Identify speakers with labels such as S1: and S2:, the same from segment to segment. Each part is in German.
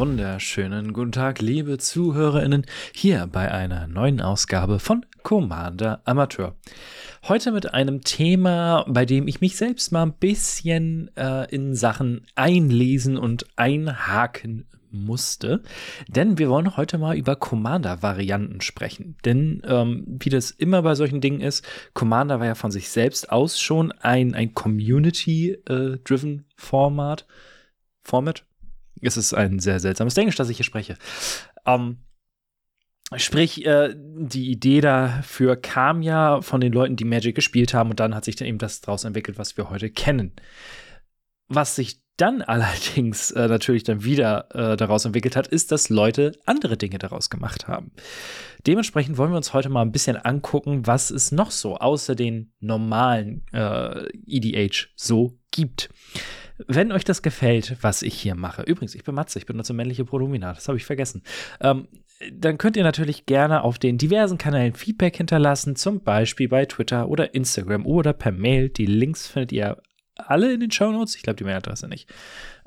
S1: wunderschönen guten Tag, liebe ZuhörerInnen, hier bei einer neuen Ausgabe von Commander Amateur. Heute mit einem Thema, bei dem ich mich selbst mal ein bisschen äh, in Sachen einlesen und einhaken musste, denn wir wollen heute mal über Commander-Varianten sprechen. Denn ähm, wie das immer bei solchen Dingen ist, Commander war ja von sich selbst aus schon ein, ein Community-driven äh, Format. Format? Es ist ein sehr seltsames Englisch, das ich hier spreche. Ähm, Sprich, äh, die Idee dafür kam ja von den Leuten, die Magic gespielt haben, und dann hat sich dann eben das daraus entwickelt, was wir heute kennen. Was sich dann allerdings äh, natürlich dann wieder äh, daraus entwickelt hat, ist, dass Leute andere Dinge daraus gemacht haben. Dementsprechend wollen wir uns heute mal ein bisschen angucken, was es noch so außer den normalen äh, EDH so gibt. Wenn euch das gefällt, was ich hier mache, übrigens, ich bin Matze, ich benutze männliche Pronomina, das habe ich vergessen, ähm, dann könnt ihr natürlich gerne auf den diversen Kanälen Feedback hinterlassen, zum Beispiel bei Twitter oder Instagram oder per Mail. Die Links findet ihr alle in den Show Notes. Ich glaube, die Mailadresse nicht.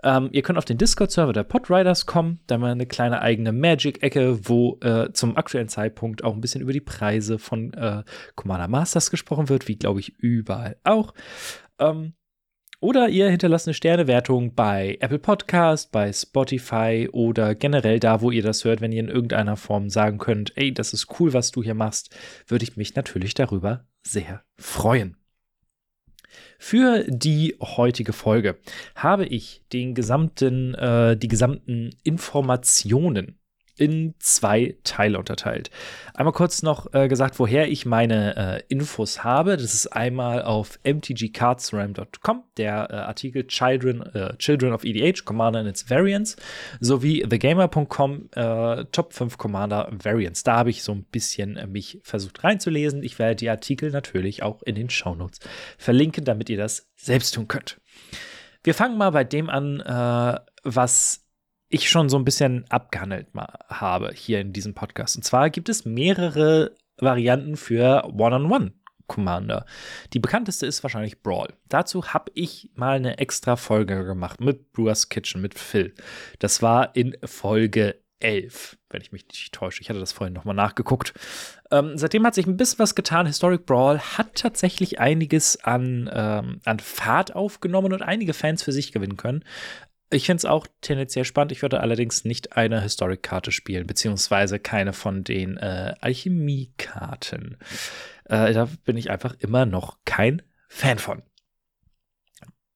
S1: Ähm, ihr könnt auf den Discord-Server der Podriders kommen. Da haben wir eine kleine eigene Magic-Ecke, wo äh, zum aktuellen Zeitpunkt auch ein bisschen über die Preise von äh, Commander Masters gesprochen wird, wie glaube ich überall auch. Ähm, oder ihr hinterlasst eine Sternewertung bei Apple Podcast, bei Spotify oder generell da, wo ihr das hört, wenn ihr in irgendeiner Form sagen könnt, ey, das ist cool, was du hier machst, würde ich mich natürlich darüber sehr freuen. Für die heutige Folge habe ich den gesamten, äh, die gesamten Informationen in zwei Teile unterteilt. Einmal kurz noch äh, gesagt, woher ich meine äh, Infos habe. Das ist einmal auf mtgcardsram.com, der äh, Artikel Children, äh, Children of EDH, Commander and its Variants, sowie thegamer.com, äh, Top 5 Commander Variants. Da habe ich so ein bisschen äh, mich versucht reinzulesen. Ich werde die Artikel natürlich auch in den Shownotes verlinken, damit ihr das selbst tun könnt. Wir fangen mal bei dem an, was ich schon so ein bisschen abgehandelt habe hier in diesem Podcast. Und zwar gibt es mehrere Varianten für One-on-One. Commander. Die bekannteste ist wahrscheinlich Brawl. Dazu habe ich mal eine extra Folge gemacht mit Brewers Kitchen, mit Phil. Das war in Folge 11, wenn ich mich nicht täusche. Ich hatte das vorhin nochmal nachgeguckt. Ähm, seitdem hat sich ein bisschen was getan. Historic Brawl hat tatsächlich einiges an, ähm, an Fahrt aufgenommen und einige Fans für sich gewinnen können. Ich finde es auch tendenziell spannend. Ich würde allerdings nicht eine Historic-Karte spielen, beziehungsweise keine von den äh, Alchemie-Karten. Äh, da bin ich einfach immer noch kein Fan von.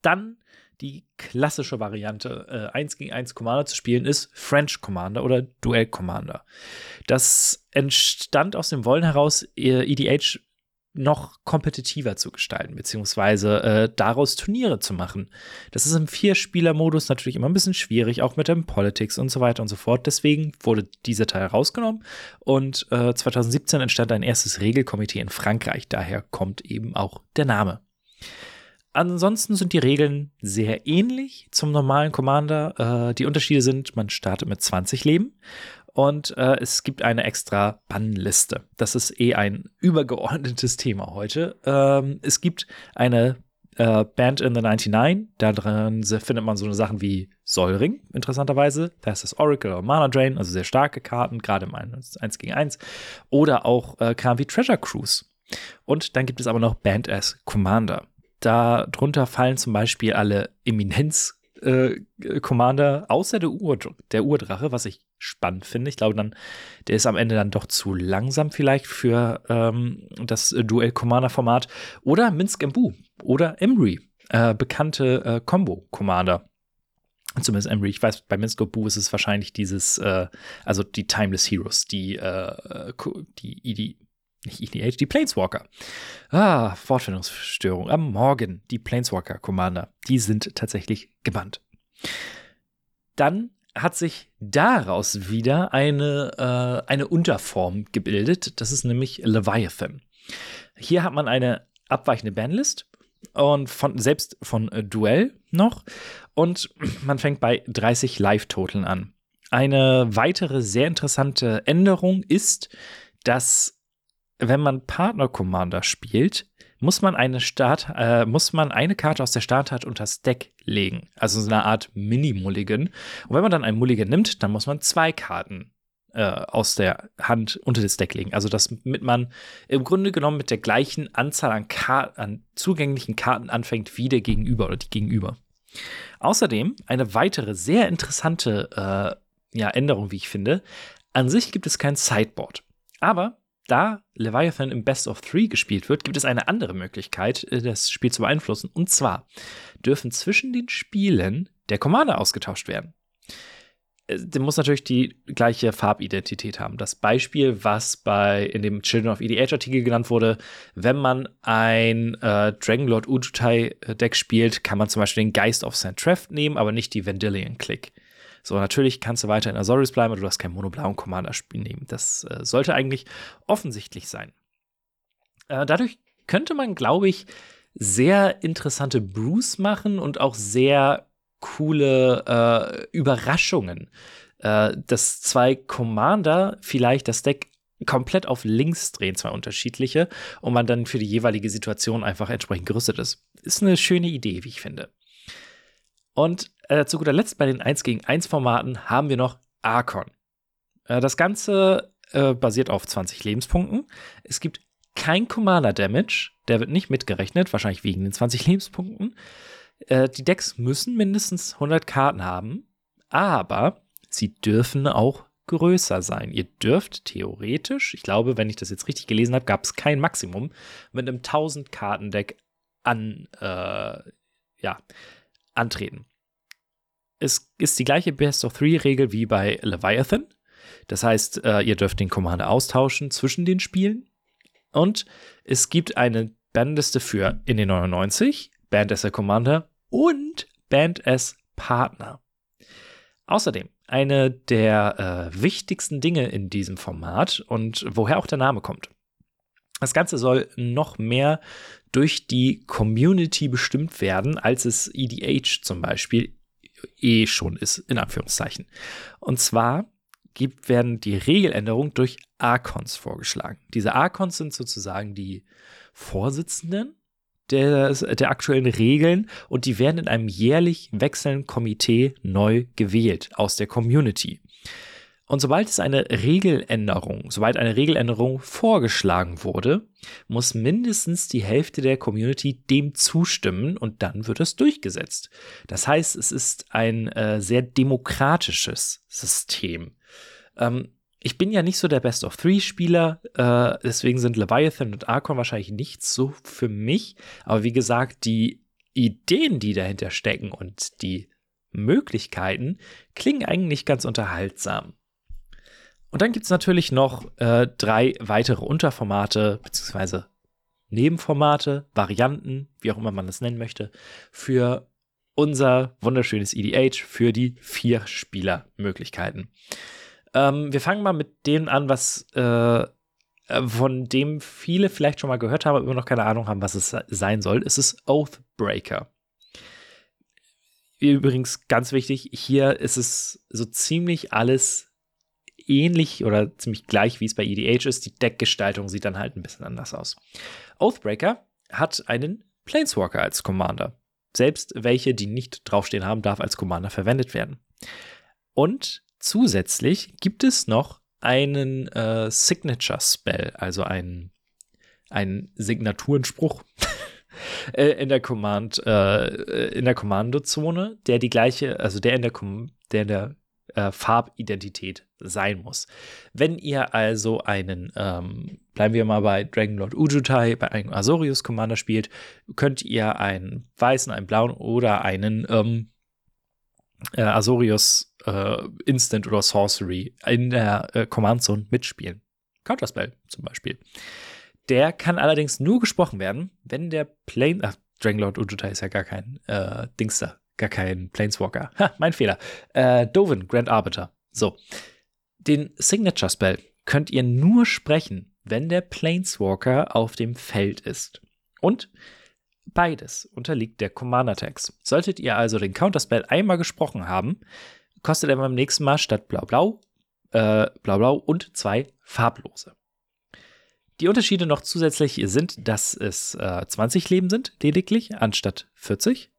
S1: Dann die klassische Variante, äh, 1 gegen 1 Commander zu spielen, ist French Commander oder Duell Commander. Das entstand aus dem Wollen heraus, EDH noch kompetitiver zu gestalten, beziehungsweise äh, daraus Turniere zu machen. Das ist im Vier-Spieler-Modus natürlich immer ein bisschen schwierig, auch mit dem Politics und so weiter und so fort. Deswegen wurde dieser Teil rausgenommen und äh, 2017 entstand ein erstes Regelkomitee in Frankreich. Daher kommt eben auch der Name. Ansonsten sind die Regeln sehr ähnlich zum normalen Commander. Äh, die Unterschiede sind, man startet mit 20 Leben und äh, es gibt eine extra Bannliste. Das ist eh ein übergeordnetes Thema heute. Ähm, es gibt eine äh, Band in the 99. Da drin findet man so eine Sachen wie Säulring, interessanterweise. Da ist das Oracle oder Mana Drain, also sehr starke Karten, gerade im 1, 1 gegen 1. Oder auch äh, Karten wie Treasure Cruise. Und dann gibt es aber noch Band as Commander. Darunter fallen zum Beispiel alle Eminenz äh, Commander, außer der, Ur der Urdrache, was ich spannend finde. Ich glaube dann, der ist am Ende dann doch zu langsam vielleicht für ähm, das Duell-Commander-Format. Oder Minsk Mbu oder Emry, äh, bekannte äh, Combo-Commander. Zumindest Emery, ich weiß, bei Minsk Bu ist es wahrscheinlich dieses, äh, also die Timeless Heroes, die, äh, die, die nicht EDH, die Planeswalker. Ah, Wortfindungsstörung. Am Morgen die Planeswalker Commander. Die sind tatsächlich gebannt. Dann hat sich daraus wieder eine, äh, eine Unterform gebildet. Das ist nämlich Leviathan. Hier hat man eine abweichende Bandlist und von, selbst von äh, Duell noch. Und man fängt bei 30 Live-Toteln an. Eine weitere sehr interessante Änderung ist, dass wenn man Partner Commander spielt, muss man eine Start, äh, muss man eine Karte aus der Starthand unter das Deck legen. Also so eine Art Mini-Mulligan. Und wenn man dann einen Mulligan nimmt, dann muss man zwei Karten äh, aus der Hand unter das Deck legen. Also damit man im Grunde genommen mit der gleichen Anzahl an, an zugänglichen Karten anfängt wie der Gegenüber oder die Gegenüber. Außerdem eine weitere sehr interessante äh, ja, Änderung, wie ich finde. An sich gibt es kein Sideboard. Aber da Leviathan im Best of Three gespielt wird, gibt es eine andere Möglichkeit, äh, das Spiel zu beeinflussen. Und zwar dürfen zwischen den Spielen der Commander ausgetauscht werden. Äh, der muss natürlich die gleiche Farbidentität haben. Das Beispiel, was bei in dem Children of EDH Artikel genannt wurde, wenn man ein äh, Dragonlord Ujutai Deck spielt, kann man zum Beispiel den Geist of St. Treff nehmen, aber nicht die Vendilion Click. So, natürlich kannst du weiter in Azorius bleiben, aber du hast kein monoblauen Commander-Spiel nehmen. Das äh, sollte eigentlich offensichtlich sein. Äh, dadurch könnte man, glaube ich, sehr interessante Brews machen und auch sehr coole äh, Überraschungen. Äh, dass zwei Commander vielleicht das Deck komplett auf links drehen, zwei unterschiedliche, und man dann für die jeweilige Situation einfach entsprechend gerüstet ist. Ist eine schöne Idee, wie ich finde. Und äh, zu guter Letzt bei den 1 gegen 1 Formaten haben wir noch Archon. Äh, das Ganze äh, basiert auf 20 Lebenspunkten. Es gibt kein Commander Damage, der wird nicht mitgerechnet, wahrscheinlich wegen den 20 Lebenspunkten. Äh, die Decks müssen mindestens 100 Karten haben, aber sie dürfen auch größer sein. Ihr dürft theoretisch, ich glaube, wenn ich das jetzt richtig gelesen habe, gab es kein Maximum, mit einem 1000 Karten Deck an, äh, ja, antreten. Es ist die gleiche Best of Three Regel wie bei Leviathan. Das heißt, äh, ihr dürft den Commander austauschen zwischen den Spielen. Und es gibt eine Bandliste für in den 99, Band as a Commander und Band as Partner. Außerdem eine der äh, wichtigsten Dinge in diesem Format und woher auch der Name kommt. Das Ganze soll noch mehr durch die Community bestimmt werden, als es EDH zum Beispiel eh schon ist, in Anführungszeichen. Und zwar gibt, werden die Regeländerungen durch Archons vorgeschlagen. Diese Archons sind sozusagen die Vorsitzenden der, der aktuellen Regeln und die werden in einem jährlich wechselnden Komitee neu gewählt aus der Community. Und sobald es eine Regeländerung, sobald eine Regeländerung vorgeschlagen wurde, muss mindestens die Hälfte der Community dem zustimmen und dann wird es durchgesetzt. Das heißt, es ist ein äh, sehr demokratisches System. Ähm, ich bin ja nicht so der Best of Three Spieler, äh, deswegen sind Leviathan und Archon wahrscheinlich nicht so für mich. Aber wie gesagt, die Ideen, die dahinter stecken und die Möglichkeiten klingen eigentlich ganz unterhaltsam. Und dann gibt es natürlich noch äh, drei weitere Unterformate, beziehungsweise Nebenformate, Varianten, wie auch immer man das nennen möchte, für unser wunderschönes EDH, für die vier Spielermöglichkeiten. Ähm, wir fangen mal mit dem an, was äh, von dem viele vielleicht schon mal gehört haben, aber immer noch keine Ahnung haben, was es sein soll. Es ist Oathbreaker. Übrigens ganz wichtig, hier ist es so ziemlich alles ähnlich oder ziemlich gleich, wie es bei EDH ist. Die Deckgestaltung sieht dann halt ein bisschen anders aus. Oathbreaker hat einen Planeswalker als Commander. Selbst welche, die nicht draufstehen haben, darf als Commander verwendet werden. Und zusätzlich gibt es noch einen äh, Signature Spell, also einen, einen Signaturenspruch äh, in der Command, äh, in der Kommandozone, der die gleiche, also der in der, der in der äh, Farbidentität sein muss. Wenn ihr also einen, ähm, bleiben wir mal bei Dragonlord Ujutai, bei einem Azorius Commander spielt, könnt ihr einen weißen, einen blauen oder einen ähm, äh, Azorius äh, Instant oder Sorcery in der äh, Command Zone mitspielen. Counterspell zum Beispiel. Der kann allerdings nur gesprochen werden, wenn der Plane, ach, Dragonlord Ujutai ist ja gar kein äh, Dings gar kein Planeswalker. Ha, mein Fehler. Äh, Dovin, Grand Arbiter. So. Den Signature Spell könnt ihr nur sprechen, wenn der Planeswalker auf dem Feld ist. Und beides unterliegt der Commander-Tags. Solltet ihr also den Counterspell einmal gesprochen haben, kostet er beim nächsten Mal statt Blau-Blau, äh, Blau-Blau und zwei farblose. Die Unterschiede noch zusätzlich sind, dass es äh, 20 Leben sind, lediglich, anstatt 40.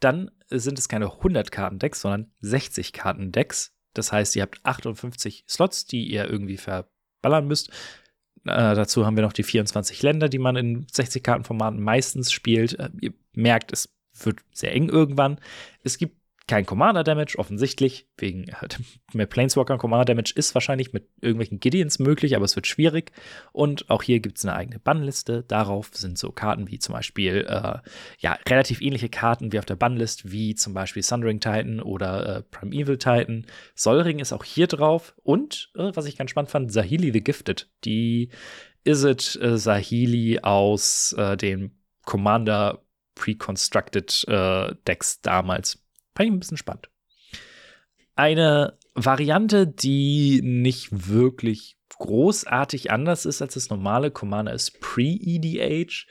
S1: Dann sind es keine 100 Karten-Decks, sondern 60 Karten-Decks. Das heißt, ihr habt 58 Slots, die ihr irgendwie verballern müsst. Äh, dazu haben wir noch die 24 Länder, die man in 60-Karten-Formaten meistens spielt. Äh, ihr merkt, es wird sehr eng irgendwann. Es gibt kein Commander Damage, offensichtlich, wegen halt, mehr Planeswalker Commander Damage ist wahrscheinlich mit irgendwelchen Gideons möglich, aber es wird schwierig. Und auch hier gibt es eine eigene Bannliste. Darauf sind so Karten wie zum Beispiel, äh, ja, relativ ähnliche Karten wie auf der Bannlist, wie zum Beispiel Sundering Titan oder äh, Primeval Titan. Solring ist auch hier drauf. Und, äh, was ich ganz spannend fand, Sahili the Gifted. Die Izzet äh, Sahili aus äh, dem Commander Pre-Constructed äh, Decks damals Fand ich ein bisschen spannend. Eine Variante, die nicht wirklich großartig anders ist als das normale Commander, ist Pre-EDH.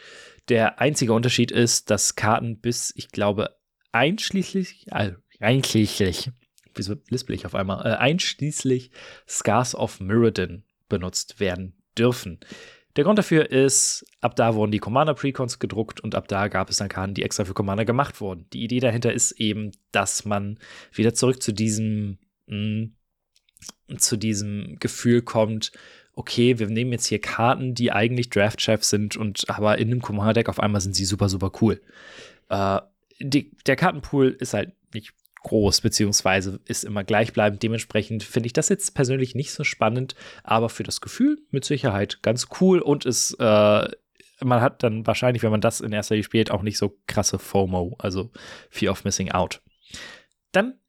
S1: Der einzige Unterschied ist, dass Karten bis, ich glaube, einschließlich, also einschließlich, wieso lispel ich auf einmal, äh, einschließlich Scars of Mirrodin benutzt werden dürfen. Der Grund dafür ist, ab da wurden die Commander Precons gedruckt und ab da gab es dann Karten, die extra für Commander gemacht wurden. Die Idee dahinter ist eben, dass man wieder zurück zu diesem, mh, mm, zu diesem Gefühl kommt, okay, wir nehmen jetzt hier Karten, die eigentlich Draft-Chefs sind und aber in einem Commander-Deck auf einmal sind sie super, super cool. Äh, die, der Kartenpool ist halt nicht groß, beziehungsweise ist immer gleichbleibend. Dementsprechend finde ich das jetzt persönlich nicht so spannend, aber für das Gefühl mit Sicherheit ganz cool und es, äh, man hat dann wahrscheinlich, wenn man das in erster Linie spielt, auch nicht so krasse FOMO, also Fear of Missing Out. Dann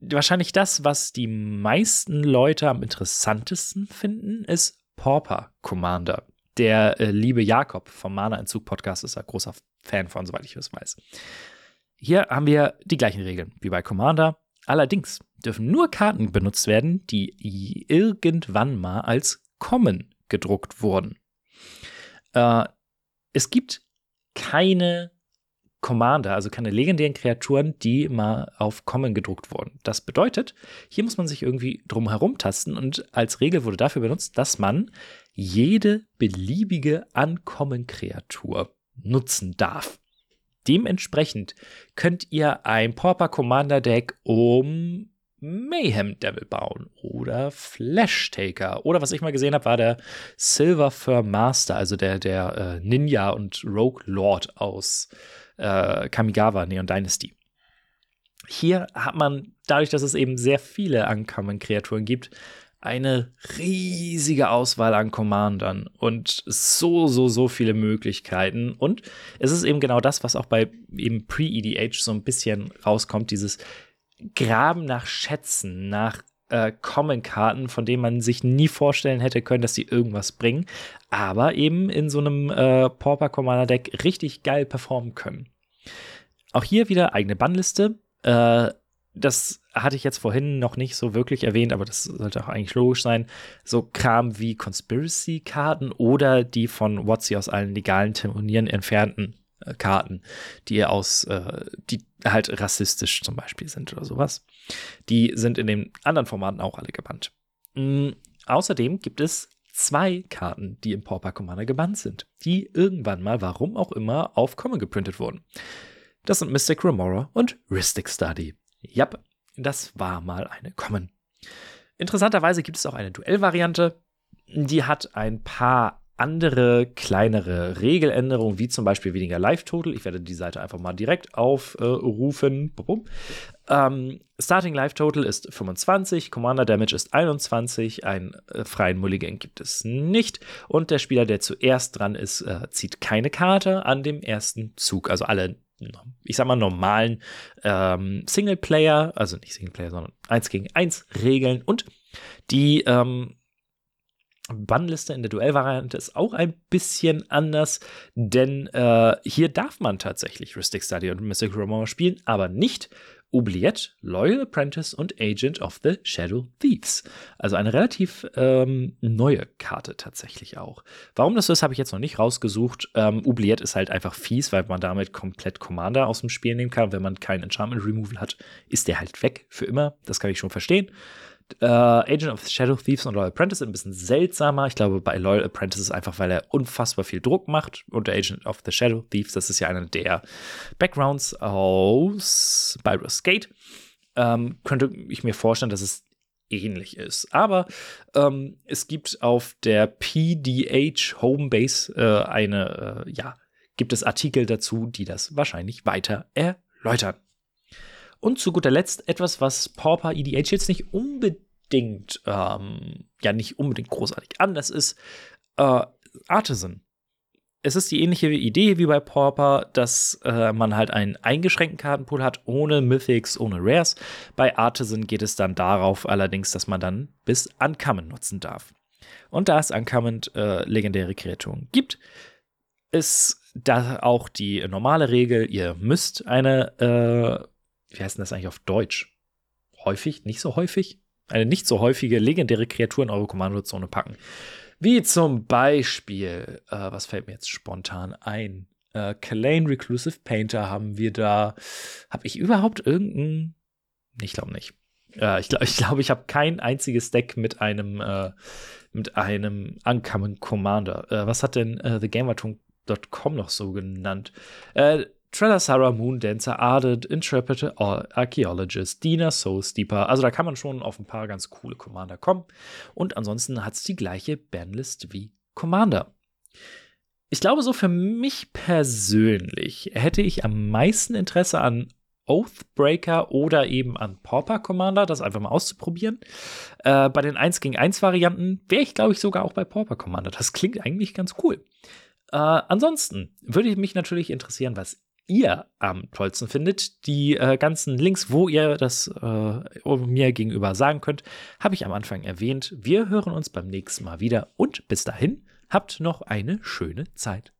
S1: wahrscheinlich das, was die meisten Leute am interessantesten finden, ist Pauper Commander. Der äh, liebe Jakob vom Mana-Entzug Podcast ist ein großer Fan von, soweit ich es weiß. Hier haben wir die gleichen Regeln wie bei Commander. Allerdings dürfen nur Karten benutzt werden, die irgendwann mal als Common gedruckt wurden. Äh, es gibt keine Commander, also keine legendären Kreaturen, die mal auf Common gedruckt wurden. Das bedeutet, hier muss man sich irgendwie drum herum tasten und als Regel wurde dafür benutzt, dass man jede beliebige Uncommon-Kreatur nutzen darf. Dementsprechend könnt ihr ein Pauper Commander Deck um Mayhem Devil bauen oder Flash Taker oder was ich mal gesehen habe, war der Silver Fur Master, also der, der äh, Ninja und Rogue Lord aus äh, Kamigawa Neon Dynasty. Hier hat man, dadurch, dass es eben sehr viele Uncommon-Kreaturen gibt, eine riesige Auswahl an Commandern und so, so, so viele Möglichkeiten. Und es ist eben genau das, was auch bei eben Pre-EDH so ein bisschen rauskommt, dieses Graben nach Schätzen, nach äh, Common-Karten, von denen man sich nie vorstellen hätte können, dass sie irgendwas bringen, aber eben in so einem äh, Pauper Commander Deck richtig geil performen können. Auch hier wieder eigene Bannliste. Äh, das hatte ich jetzt vorhin noch nicht so wirklich erwähnt, aber das sollte auch eigentlich logisch sein. So Kram wie Conspiracy-Karten oder die von WotC aus allen legalen Turnieren entfernten äh, Karten, die aus, äh, die halt rassistisch zum Beispiel sind oder sowas. Die sind in den anderen Formaten auch alle gebannt. Mhm. Außerdem gibt es zwei Karten, die im Pauper Commander gebannt sind, die irgendwann mal, warum auch immer, auf Common geprintet wurden. Das sind Mystic Remora und Ristic Study. Ja, das war mal eine Common. Interessanterweise gibt es auch eine Duellvariante. Die hat ein paar andere kleinere Regeländerungen, wie zum Beispiel weniger Live-Total. Ich werde die Seite einfach mal direkt aufrufen. Äh, ähm, Starting Live-Total ist 25, Commander Damage ist 21, einen äh, freien Mulligan gibt es nicht und der Spieler, der zuerst dran ist, äh, zieht keine Karte an dem ersten Zug. Also alle ich sag mal, normalen ähm, Singleplayer, also nicht Singleplayer, sondern 1 gegen 1 Regeln. Und die ähm, Bannliste in der Duellvariante ist auch ein bisschen anders, denn äh, hier darf man tatsächlich Ristic Study und Mystic Romance spielen, aber nicht Oubliette, Loyal Apprentice und Agent of the Shadow Thieves. Also eine relativ ähm, neue Karte tatsächlich auch. Warum das so ist, habe ich jetzt noch nicht rausgesucht. Ähm, Oubliette ist halt einfach fies, weil man damit komplett Commander aus dem Spiel nehmen kann. Wenn man kein Enchantment Removal hat, ist der halt weg für immer. Das kann ich schon verstehen. Äh, Agent of Shadow Thieves und Loyal Apprentice ein bisschen seltsamer. Ich glaube, bei Loyal Apprentice ist einfach, weil er unfassbar viel Druck macht. Und Agent of the Shadow Thieves, das ist ja einer der Backgrounds aus Baldur's Gate. Ähm, könnte ich mir vorstellen, dass es ähnlich ist. Aber ähm, es gibt auf der PDH Homebase äh, eine, äh, ja, gibt es Artikel dazu, die das wahrscheinlich weiter erläutern. Und zu guter Letzt etwas, was Pauper EDH jetzt nicht unbedingt, ähm, ja, nicht unbedingt großartig anders ist. Äh, Artisan. Es ist die ähnliche Idee wie bei Pauper, dass äh, man halt einen eingeschränkten Kartenpool hat, ohne Mythics, ohne Rares. Bei Artisan geht es dann darauf allerdings, dass man dann bis Uncommon nutzen darf. Und da es Uncommon äh, legendäre Kreaturen gibt, ist da auch die normale Regel, ihr müsst eine äh, wie heißt denn das eigentlich auf Deutsch? Häufig, nicht so häufig? Eine nicht so häufige legendäre Kreatur in eure Kommandozone packen. Wie zum Beispiel, äh, was fällt mir jetzt spontan ein? Äh, Kalane Reclusive Painter haben wir da. Habe ich überhaupt irgendeinen? Ich glaube nicht. Äh, ich glaube, ich, glaub, ich habe kein einziges Deck mit einem äh, mit einem Uncommon Commander. Äh, was hat denn äh, TheGamerTune.com noch so genannt? Äh, Sarah Moon Dancer, Ardent, Interpreter, Archaeologist, Dina, Soul Steeper. Also da kann man schon auf ein paar ganz coole Commander kommen. Und ansonsten hat es die gleiche Bandlist wie Commander. Ich glaube, so für mich persönlich hätte ich am meisten Interesse an Oathbreaker oder eben an Pauper Commander, das einfach mal auszuprobieren. Äh, bei den 1 gegen 1 Varianten wäre ich, glaube ich, sogar auch bei Pauper Commander. Das klingt eigentlich ganz cool. Äh, ansonsten würde ich mich natürlich interessieren, was ihr am tollsten findet. Die äh, ganzen Links, wo ihr das äh, mir gegenüber sagen könnt, habe ich am Anfang erwähnt. Wir hören uns beim nächsten Mal wieder und bis dahin habt noch eine schöne Zeit.